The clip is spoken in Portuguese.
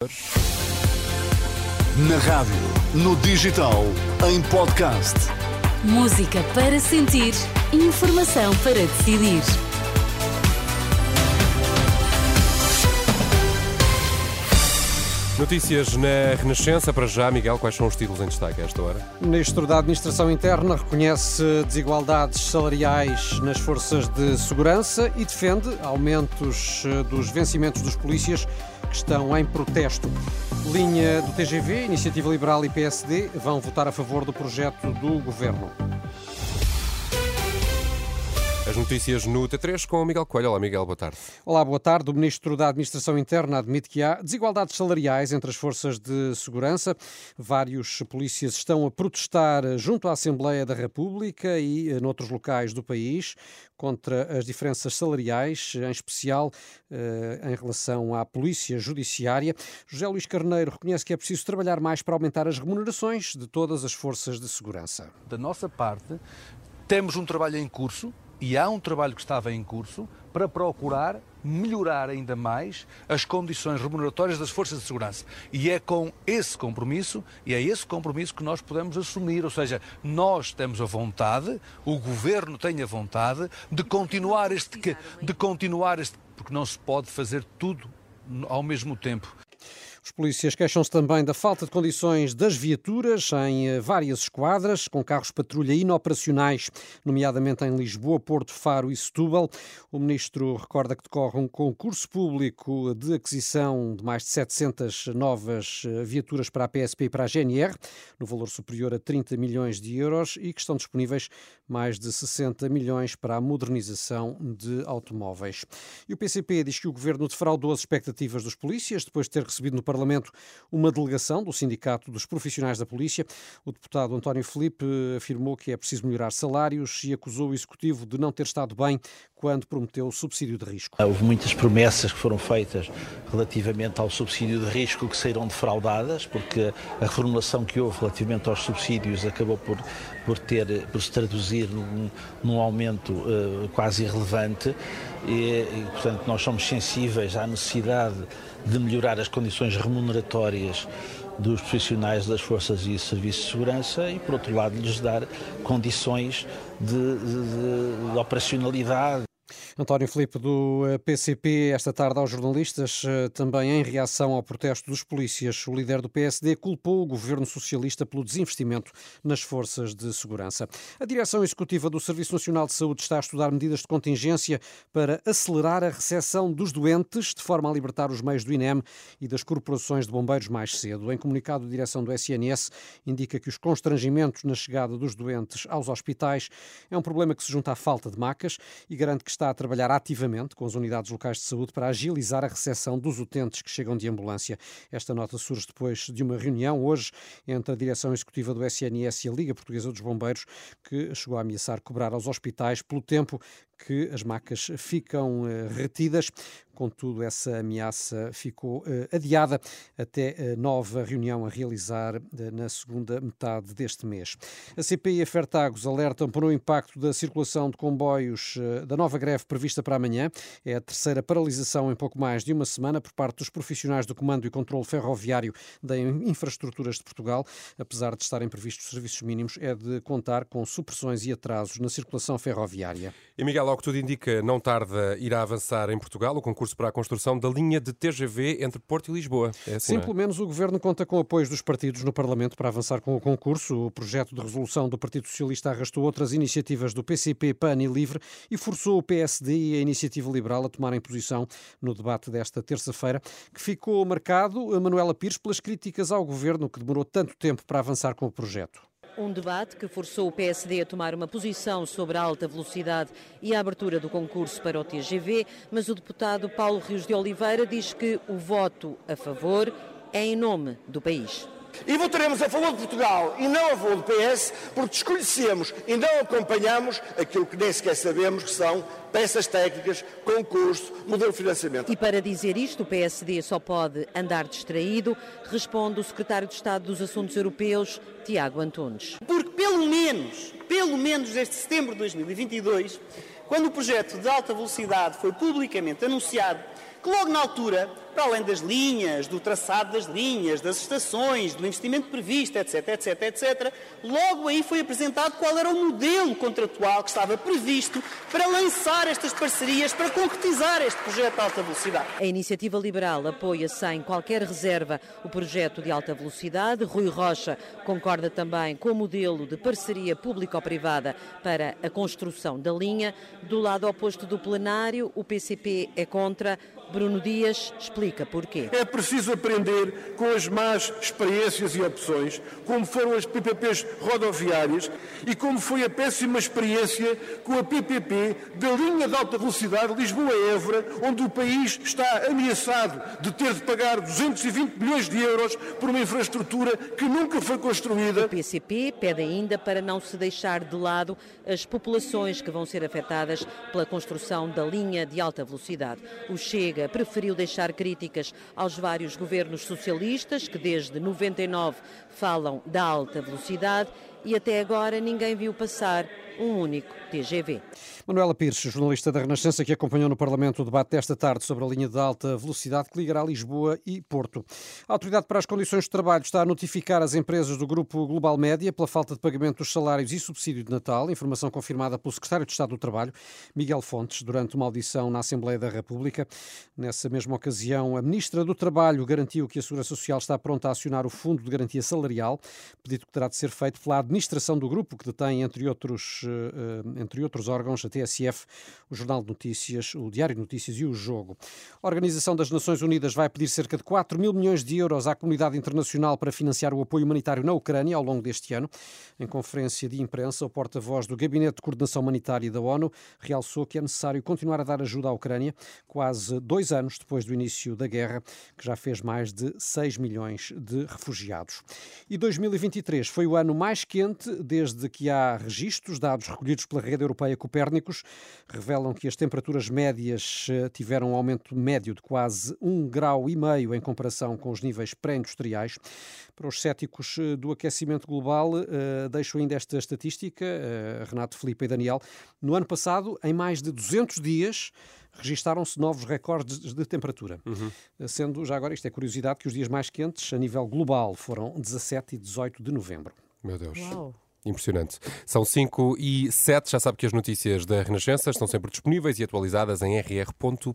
Na rádio, no digital, em podcast. Música para sentir, informação para decidir. Notícias na Renascença. Para já, Miguel, quais são os títulos em destaque a esta hora? O Ministro da Administração Interna reconhece desigualdades salariais nas forças de segurança e defende aumentos eh, dos vencimentos dos polícias que estão em protesto. Linha do TGV, Iniciativa Liberal e PSD vão votar a favor do projeto do Governo. As notícias no T3 com o Miguel Coelho. Olá, Miguel, boa tarde. Olá, boa tarde. O Ministro da Administração Interna admite que há desigualdades salariais entre as forças de segurança. Vários polícias estão a protestar junto à Assembleia da República e eh, noutros locais do país contra as diferenças salariais, em especial eh, em relação à Polícia Judiciária. José Luís Carneiro reconhece que é preciso trabalhar mais para aumentar as remunerações de todas as forças de segurança. Da nossa parte, temos um trabalho em curso e há um trabalho que estava em curso para procurar melhorar ainda mais as condições remuneratórias das forças de segurança. E é com esse compromisso, e é esse compromisso que nós podemos assumir, ou seja, nós temos a vontade, o governo tem a vontade de continuar este de continuar este porque não se pode fazer tudo ao mesmo tempo. Os polícias queixam-se também da falta de condições das viaturas em eh, várias esquadras, com carros patrulha inoperacionais, nomeadamente em Lisboa, Porto, Faro e Setúbal. O ministro recorda que decorre um concurso público de aquisição de mais de 700 novas eh, viaturas para a PSP e para a GNR, no valor superior a 30 milhões de euros, e que estão disponíveis mais de 60 milhões para a modernização de automóveis. E o PCP diz que o governo defraudou as expectativas dos polícias depois de ter recebido no Parlamento Parlamento uma delegação do Sindicato dos Profissionais da Polícia. O deputado António Felipe afirmou que é preciso melhorar salários e acusou o Executivo de não ter estado bem quando prometeu o subsídio de risco. Houve muitas promessas que foram feitas relativamente ao subsídio de risco que saíram defraudadas, porque a reformulação que houve relativamente aos subsídios acabou por, por, ter, por se traduzir num, num aumento uh, quase irrelevante e, e, portanto, nós somos sensíveis à necessidade de melhorar as condições remuneratórias dos profissionais das forças e serviços de segurança e, por outro lado, lhes dar condições de, de, de operacionalidade António Filipe do PCP, eh, esta tarde aos jornalistas, eh, também em reação ao protesto dos polícias. O líder do PSD culpou o governo socialista pelo desinvestimento nas forças de segurança. A direção executiva do Serviço Nacional de Saúde está a estudar medidas de contingência para acelerar a recepção dos doentes, de forma a libertar os meios do INEM e das corporações de bombeiros mais cedo. Em comunicado, a direção do SNS indica que os constrangimentos na chegada dos doentes aos hospitais é um problema que se junta à falta de macas e garante que está a trabalhar ativamente com as unidades locais de saúde para agilizar a recepção dos utentes que chegam de ambulância. Esta nota surge depois de uma reunião hoje entre a direção executiva do SNS e a Liga Portuguesa dos Bombeiros, que chegou a ameaçar cobrar aos hospitais pelo tempo que as macas ficam uh, retidas. Contudo, essa ameaça ficou uh, adiada até nova reunião a realizar uh, na segunda metade deste mês. A CPI e a Fertagos alertam para o impacto da circulação de comboios da nova greve prevista para amanhã. É a terceira paralisação em pouco mais de uma semana por parte dos profissionais do Comando e Controlo Ferroviário da Infraestruturas de Portugal. Apesar de estarem previstos serviços mínimos, é de contar com supressões e atrasos na circulação ferroviária. E Miguel, ao que tudo indica, não tarda irá avançar em Portugal o concurso para a construção da linha de TGV entre Porto e Lisboa. É assim, Sim, é? pelo menos o Governo conta com apoios dos partidos no Parlamento para avançar com o concurso. O projeto de resolução do Partido Socialista arrastou outras iniciativas do PCP, PAN e LIVRE e forçou o PSD e a Iniciativa Liberal a tomarem posição no debate desta terça-feira, que ficou marcado, a Manuela Pires, pelas críticas ao Governo que demorou tanto tempo para avançar com o projeto. Um debate que forçou o PSD a tomar uma posição sobre a alta velocidade e a abertura do concurso para o TGV, mas o deputado Paulo Rios de Oliveira diz que o voto a favor é em nome do país. E votaremos a favor de Portugal e não a favor do PS, porque desconhecemos e não acompanhamos aquilo que nem sequer sabemos que são peças técnicas, concurso, modelo de financiamento. E para dizer isto, o PSD só pode andar distraído, responde o secretário de Estado dos Assuntos Europeus, Tiago Antunes. Porque pelo menos, pelo menos desde setembro de 2022, quando o projeto de alta velocidade foi publicamente anunciado, que logo na altura para além das linhas, do traçado das linhas, das estações, do investimento previsto, etc, etc, etc, logo aí foi apresentado qual era o modelo contratual que estava previsto para lançar estas parcerias, para concretizar este projeto de alta velocidade. A iniciativa liberal apoia sem qualquer reserva o projeto de alta velocidade. Rui Rocha concorda também com o modelo de parceria público-privada para a construção da linha. Do lado oposto do plenário, o PCP é contra. Bruno Dias explica porquê. É preciso aprender com as más experiências e opções, como foram as PPPs rodoviárias e como foi a péssima experiência com a PPP da linha de alta velocidade Lisboa-Évora, onde o país está ameaçado de ter de pagar 220 milhões de euros por uma infraestrutura que nunca foi construída. O PCP pede ainda para não se deixar de lado as populações que vão ser afetadas pela construção da linha de alta velocidade. O Chega preferiu deixar críticas aos vários governos socialistas que desde 99 falam da alta velocidade e até agora ninguém viu passar um único TGV. Manuela Pires, jornalista da Renascença, que acompanhou no Parlamento o debate desta tarde sobre a linha de alta velocidade que ligará Lisboa e Porto. A Autoridade para as Condições de Trabalho está a notificar as empresas do Grupo Global Média pela falta de pagamento dos salários e subsídio de Natal, informação confirmada pelo Secretário de Estado do Trabalho, Miguel Fontes, durante uma audição na Assembleia da República. Nessa mesma ocasião, a Ministra do Trabalho garantiu que a Segurança Social está pronta a acionar o Fundo de Garantia Salarial, pedido que terá de ser feito pela administração do grupo, que detém, entre outros eh, entre outros órgãos, a TSF, o Jornal de Notícias, o Diário de Notícias e o Jogo. A Organização das Nações Unidas vai pedir cerca de 4 mil milhões de euros à comunidade internacional para financiar o apoio humanitário na Ucrânia ao longo deste ano. Em conferência de imprensa, o porta-voz do Gabinete de Coordenação Humanitária da ONU realçou que é necessário continuar a dar ajuda à Ucrânia, quase dois anos depois do início da guerra, que já fez mais de 6 milhões de refugiados. E 2023 foi o ano mais quente desde que há registros, dados recolhidos pela rede europeia Copérnicos revelam que as temperaturas médias eh, tiveram um aumento médio de quase um grau e meio em comparação com os níveis pré-industriais. Para os céticos eh, do aquecimento global, eh, deixo ainda esta estatística, Renato, Felipe e Daniel. No ano passado, em mais de 200 dias, registaram-se novos recordes de temperatura. Uhum. Sendo, já agora, isto é curiosidade, que os dias mais quentes a nível global foram 17 e 18 de novembro. Meu Deus. Uau. Impressionante. São 5 e 7. Já sabe que as notícias da Renascença estão sempre disponíveis e atualizadas em rr.pt.